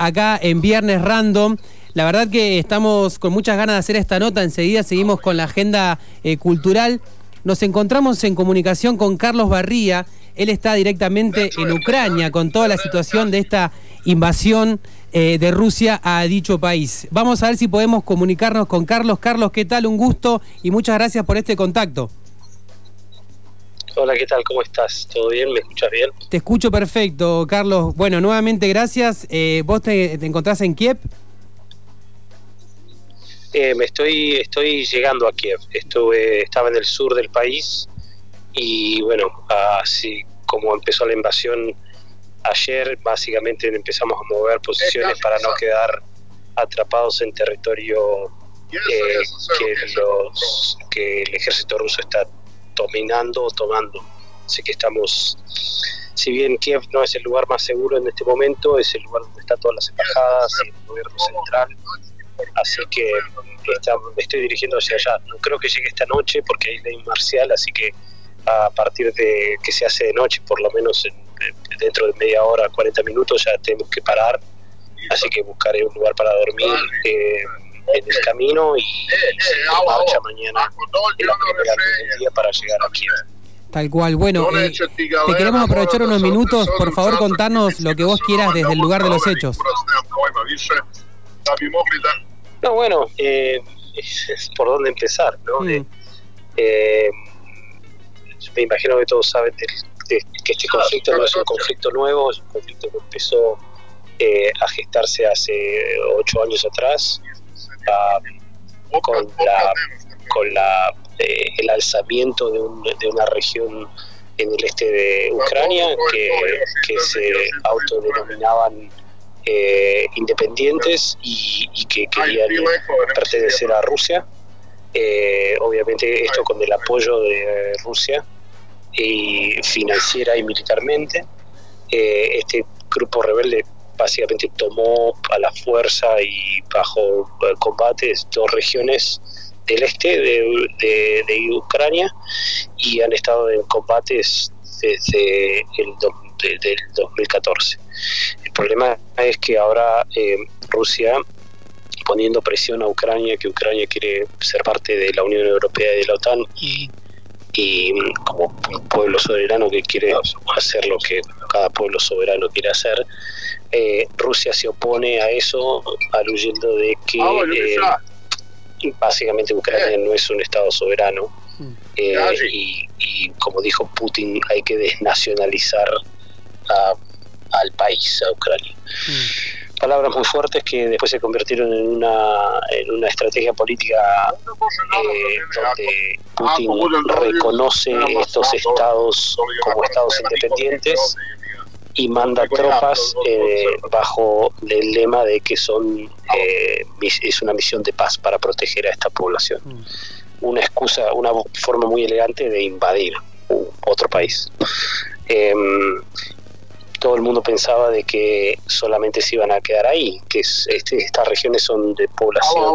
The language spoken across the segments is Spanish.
acá en Viernes Random. La verdad que estamos con muchas ganas de hacer esta nota. Enseguida seguimos con la agenda eh, cultural. Nos encontramos en comunicación con Carlos Barría. Él está directamente en Ucrania con toda la situación de esta invasión eh, de Rusia a dicho país. Vamos a ver si podemos comunicarnos con Carlos. Carlos, ¿qué tal? Un gusto y muchas gracias por este contacto. Hola, ¿qué tal? ¿Cómo estás? ¿Todo bien? ¿Me escuchas bien? Te escucho perfecto, Carlos. Bueno, nuevamente gracias. Eh, ¿Vos te, encontrás en Kiev? Eh, me estoy, estoy llegando a Kiev. Estuve, estaba en el sur del país y bueno, así como empezó la invasión ayer, básicamente empezamos a mover posiciones para no quedar atrapados en territorio eh, que, los, que el ejército ruso está dominando o tomando. Así que estamos, si bien Kiev no es el lugar más seguro en este momento, es el lugar donde están todas las embajadas y el gobierno central. Así que me estoy dirigiendo hacia allá. No creo que llegue esta noche porque hay ley marcial, así que a partir de que se hace de noche, por lo menos dentro de media hora, 40 minutos, ya tenemos que parar. Así que buscaré un lugar para dormir. Eh, en el camino y se marcha mañana en la primera del día para llegar aquí. Tal cual. Bueno, eh, te queremos aprovechar unos minutos. Por favor, contanos lo que vos quieras desde el lugar de los hechos. No, bueno, eh, es por dónde empezar, ¿no? Mm. Eh, me imagino que todos saben que este conflicto no es un conflicto nuevo, es un conflicto que empezó a gestarse hace ocho años atrás con la con la eh, el alzamiento de, de, una región en el este de Ucrania que, que se autodenominaban eh, independientes y, que querían pertenecer a Rusia. Eh, obviamente esto con el apoyo de Rusia y financiera y militarmente. este grupo rebelde básicamente tomó a la fuerza y bajo combates dos regiones del este de, Ucrania y han estado en combates desde el del 2014. El problema es que ahora eh, Rusia poniendo presión a Ucrania, que Ucrania quiere ser parte de la Unión Europea y de la OTAN y, y como un pueblo soberano que quiere hacer lo que cada pueblo soberano quiere hacer, eh, Rusia se opone a eso aluyendo de que ah, eh, básicamente Ucrania no es un Estado soberano mm. eh, y, como dijo Putin hay que desnacionalizar al país, a Ucrania. Mm. Palabras muy fuertes que después se convirtieron en una, en una estrategia política donde Putin reconoce estos estados como estados independientes y manda tropas eh, bajo el lema de que son eh, es una misión de paz para proteger a esta población. Una excusa, una forma muy elegante de invadir otro país. Em, todo el mundo pensaba de que solamente se iban a quedar ahí, que este, estas regiones son de población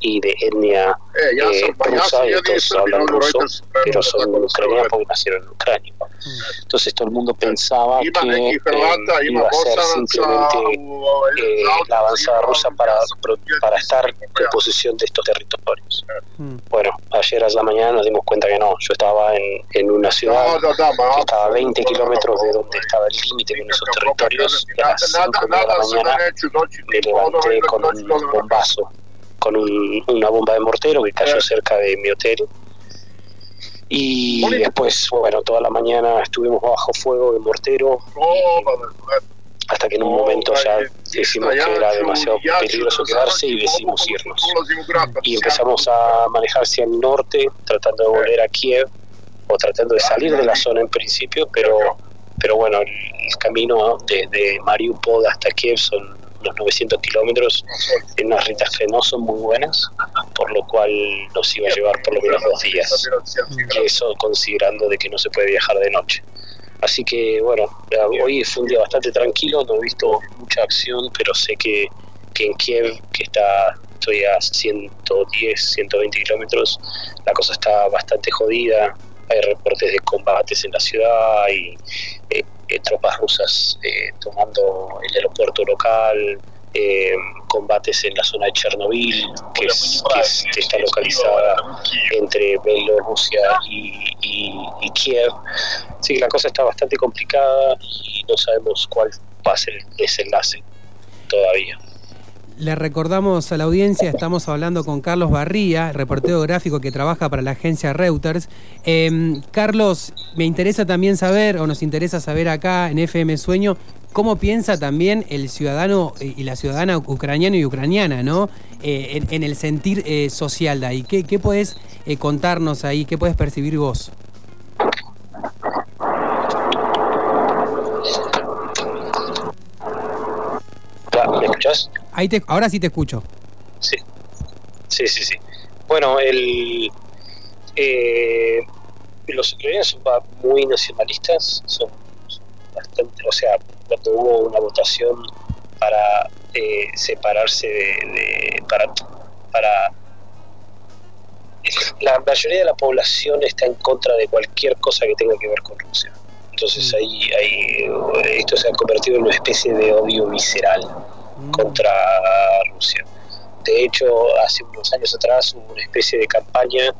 y de etnia eh, rusa, y todos hablan ruso, pero son ucranianos porque nacieron en Ucrania. Mm. Entonces todo el mundo pensaba que eh, iba a ser simplemente eh, la avanzada rusa para, para estar en posesión de estos territorios. Mm. Bueno, ayer a la mañana nos dimos cuenta que no, yo estaba en, en una ciudad que estaba a 20 kilómetros de donde estaba el límite en esos territorios a las 5 de la mañana me levanté con un bombazo, con una bomba de mortero que cayó cerca de mi hotel. Y después, bueno, toda la mañana estuvimos bajo fuego de mortero. hasta que en un momento ya decimos que era demasiado peligroso quedarse y decidimos irnos. Y empezamos a manejar hacia el norte, tratando de volver a Kiev, o tratando de salir de la zona en principio, pero pero bueno, el, camino desde Mariupol hasta Kiev son unos 900 kilómetros en unas rutas que no son muy buenas, por lo cual nos iba a llevar por lo menos dos días. Y eso considerando de que no se puede viajar de noche. Así que bueno, hoy fue un día bastante tranquilo, no he visto mucha acción, pero sé que, que en Kiev, que está estoy a 110, 120 kilómetros, la cosa está bastante jodida, hay reportes de combates en la ciudad y eh, eh, tropas rusas eh, tomando el aeropuerto local, eh, combates en la zona de Chernobyl, que, está localizada entre Bielorrusia y, y, Kiev. Así que la cosa está bastante complicada y no sabemos cuál va a ser el desenlace todavía. Le recordamos a la audiencia, estamos hablando con Carlos Barría, reportero gráfico que trabaja para la agencia Reuters. Em, Carlos, me interesa también saber, o nos interesa saber acá en FM Sueño, cómo piensa también el ciudadano y la ciudadana ucraniano y ucraniana, ¿no? Eh, en, el sentir eh, social de ahí. ¿Qué, qué eh, contarnos ahí? ¿Qué puedes percibir vos? Escuchás? ahora sí te escucho. Sí, sí, sí, sí. Bueno, el, eh, los ucranianos son muy nacionalistas, son, bastante, o sea, cuando hubo una votación para eh, separarse de, para, para la mayoría de la población está en contra de cualquier cosa que tenga que ver con Rusia. Entonces mm. ahí, ahí esto se ha convertido en una especie de odio visceral contra Rusia. De hecho, hace unos años atrás hubo una especie de campaña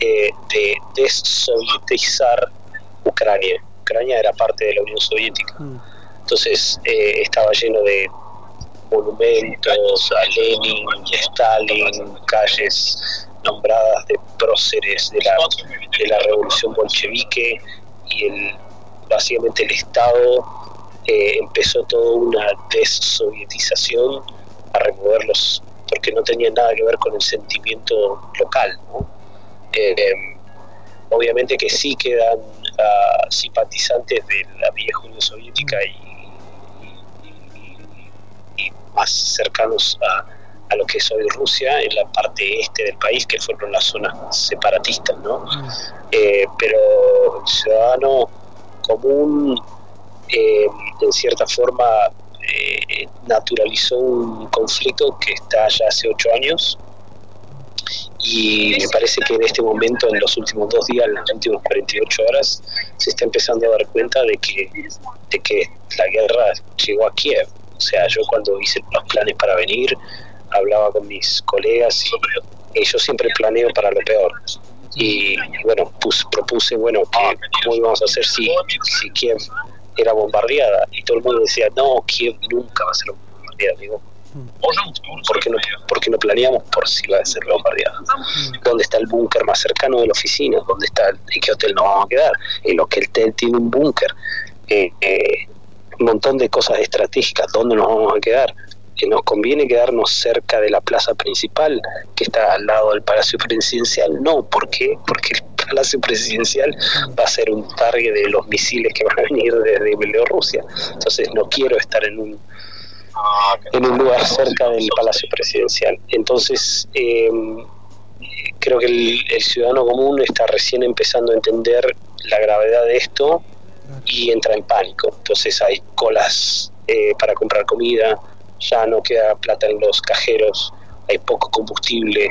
eh, de desovietizar Ucrania. Ucrania era parte de la Unión Soviética. Mm. Entonces eh, estaba lleno de monumentos a Lenin y Stalin, calles nombradas de próceres de la, de la revolución bolchevique y el, básicamente el Estado eh, empezó toda una desovietización a removerlos porque no tenía nada que ver con el sentimiento local. Eh, obviamente que sí quedan ah, simpatizantes de la vieja Unión Soviética y, más cercanos a, a, lo que es hoy Rusia en la parte este del país, que fueron las zonas separatistas. ¿no? Mm. Eh, pero el ciudadano común eh, en cierta forma eh, naturalizó un conflicto que está ya hace ocho años y me parece que en este momento, en los últimos dos días, en las últimas 48 horas, se está empezando a dar cuenta de que, de que la guerra llegó a Kiev. O sea, yo cuando hice los planes para venir, hablaba con mis colegas y, yo siempre planeo para lo peor. Y, bueno, propuse, bueno, ¿cómo íbamos a hacer si, si Kiev era bombardeada y todo el mundo decía, no, Kiev nunca va a ser bombardeada. Digo, ¿por qué, no, ¿por no planeamos por si va a ser bombardeada? ¿Dónde está el búnker más cercano de la oficina? ¿Dónde está, en qué hotel nos vamos a quedar? En lo que el hotel tiene un búnker. Eh, eh, un montón de cosas estratégicas, ¿dónde nos vamos a quedar? que nos conviene quedarnos cerca de la plaza principal, que está al lado del Palacio Presidencial. No, ¿por qué? Porque el Palacio Presidencial va a ser un target de los misiles que van a venir desde Bielorrusia. Entonces no quiero estar en un en un lugar cerca del Palacio Presidencial. Entonces, em, creo que el, ciudadano común está recién empezando a entender la gravedad de esto y entra en pánico. Entonces hay colas eh, para comprar comida, ya no queda plata en los cajeros, hay poco combustible,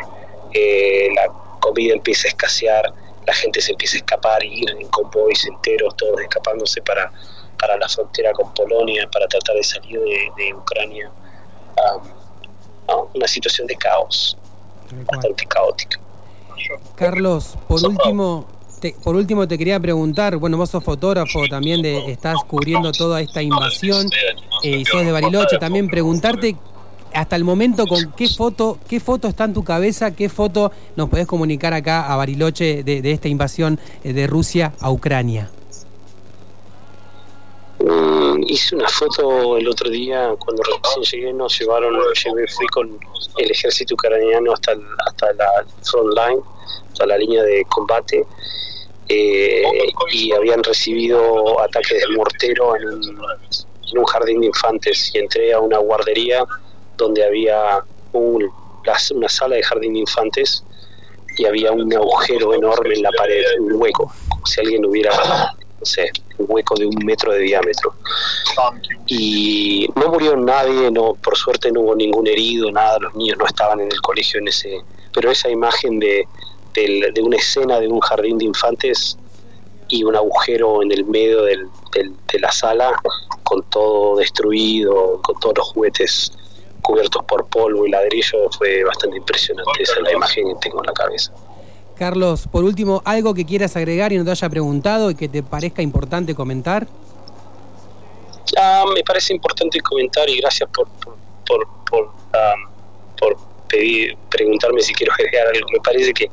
eh, la comida empieza a escasear, la gente se empieza a escapar y ir en convoys enteros, todos escapándose para, para la frontera con Polonia, para tratar de salir de, Ucrania. una situación de caos, bastante caótica. Carlos, por último, por último te quería preguntar, bueno, vos sos fotógrafo también, de, estás cubriendo toda esta invasión eh, y sos de Bariloche, también preguntarte hasta el momento con qué foto, qué foto está en tu cabeza, qué foto nos podés comunicar acá a Bariloche de, esta invasión eh, de Rusia a Ucrania. Mm, hice una foto el otro día cuando recién llegué, nos llevaron, llevé, fui con el ejército ucraniano hasta, hasta la front line, hasta la línea de combate eh, y habían recibido ataques de mortero en un, jardín de infantes y entré a una guardería donde había un, una sala de jardín de infantes y había un agujero enorme en la pared, un hueco, como si alguien hubiera, no sé, un hueco de un metro de diámetro. Y no murió nadie, no, por suerte no hubo ningún herido, nada, los niños no estaban en el colegio en ese, pero esa imagen de, de una escena de un jardín de infantes y un agujero en el medio de la sala con todo destruido, con todos los juguetes cubiertos por polvo y ladrillo, fue bastante impresionante. Esa es la imagen que tengo en la cabeza. Carlos, por último, algo que quieras agregar y no te haya preguntado y que te parezca importante comentar. Ah, me parece importante comentar y gracias por, por, por, por, pedir, preguntarme si quiero agregar algo. Me parece que,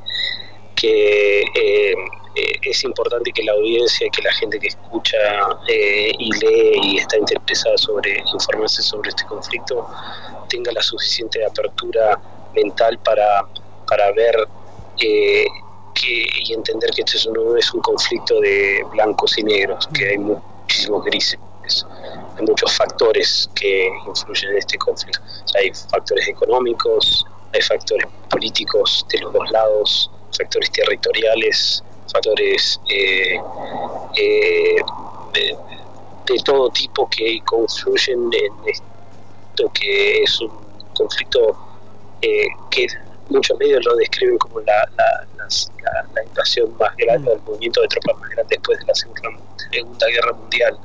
que eh, eh, es importante que la audiencia, que la gente que escucha eh, y lee y está interesada sobre informarse sobre este conflicto tenga la suficiente apertura mental para, para ver que, y entender que este no es un conflicto de blancos y negros, que hay muchísimos grises hay muchos factores que influyen en este conflicto. hay factores económicos, hay factores políticos de los dos lados, factores territoriales, factores eh, eh, de, todo tipo que confluyen en que es un conflicto eh, que muchos medios lo describen como la, la, invasión más grande, el movimiento de tropas más grande después de la Segunda Guerra Mundial.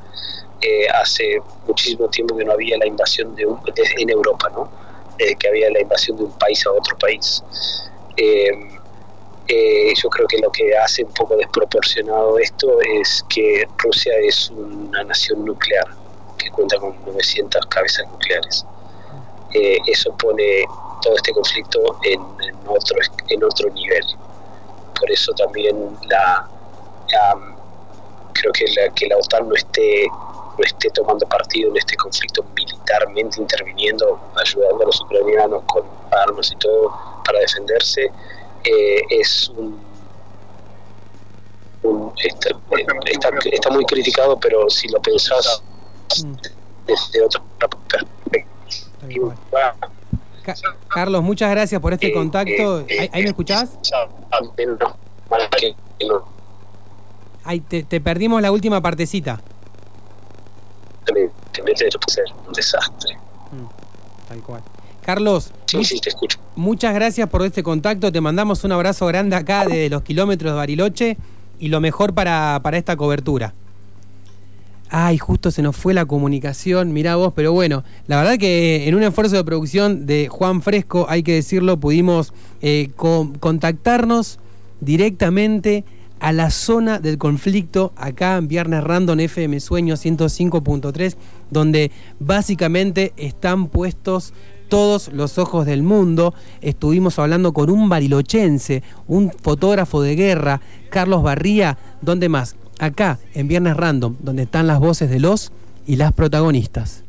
hace muchísimo tiempo que no había la invasión de, un, en Europa, ¿no? que había la invasión de un país a otro país. Eh, yo creo que lo que hace un poco desproporcionado esto es que Rusia es una nación nuclear que cuenta con 900 cabezas nucleares. Eh, eso pone todo este conflicto en, otro, en otro nivel. Por eso también la, creo que la, que la OTAN no esté, no esté tomando partido en este conflicto militarmente, interviniendo, ayudando a los ucranianos con armas y todo para defenderse, eh, es un, está, muy criticado, pero si lo pensás desde otra perspectiva. Carlos, muchas gracias por este eh, contacto. Eh, ¿Ahí, me escuchás? Ahí te, te, perdimos la última partecita. un desastre. Mm, tal cual. Carlos, muchas gracias por este contacto. Te mandamos un abrazo grande acá de los kilómetros de Bariloche y lo mejor para, para esta cobertura. Ay, justo se nos fue la comunicación, mirá vos, pero bueno, la verdad que en un esfuerzo de producción de Juan Fresco, hay que decirlo, pudimos eh, contactarnos directamente a la zona del conflicto acá en Viernes Random FM Sueño 105.3, donde básicamente están puestos todos los ojos del mundo. Estuvimos hablando con un barilochense, un fotógrafo de guerra, Carlos Barría. ¿Dónde más? Acá, en Viernes Random, donde están las voces de los y las protagonistas.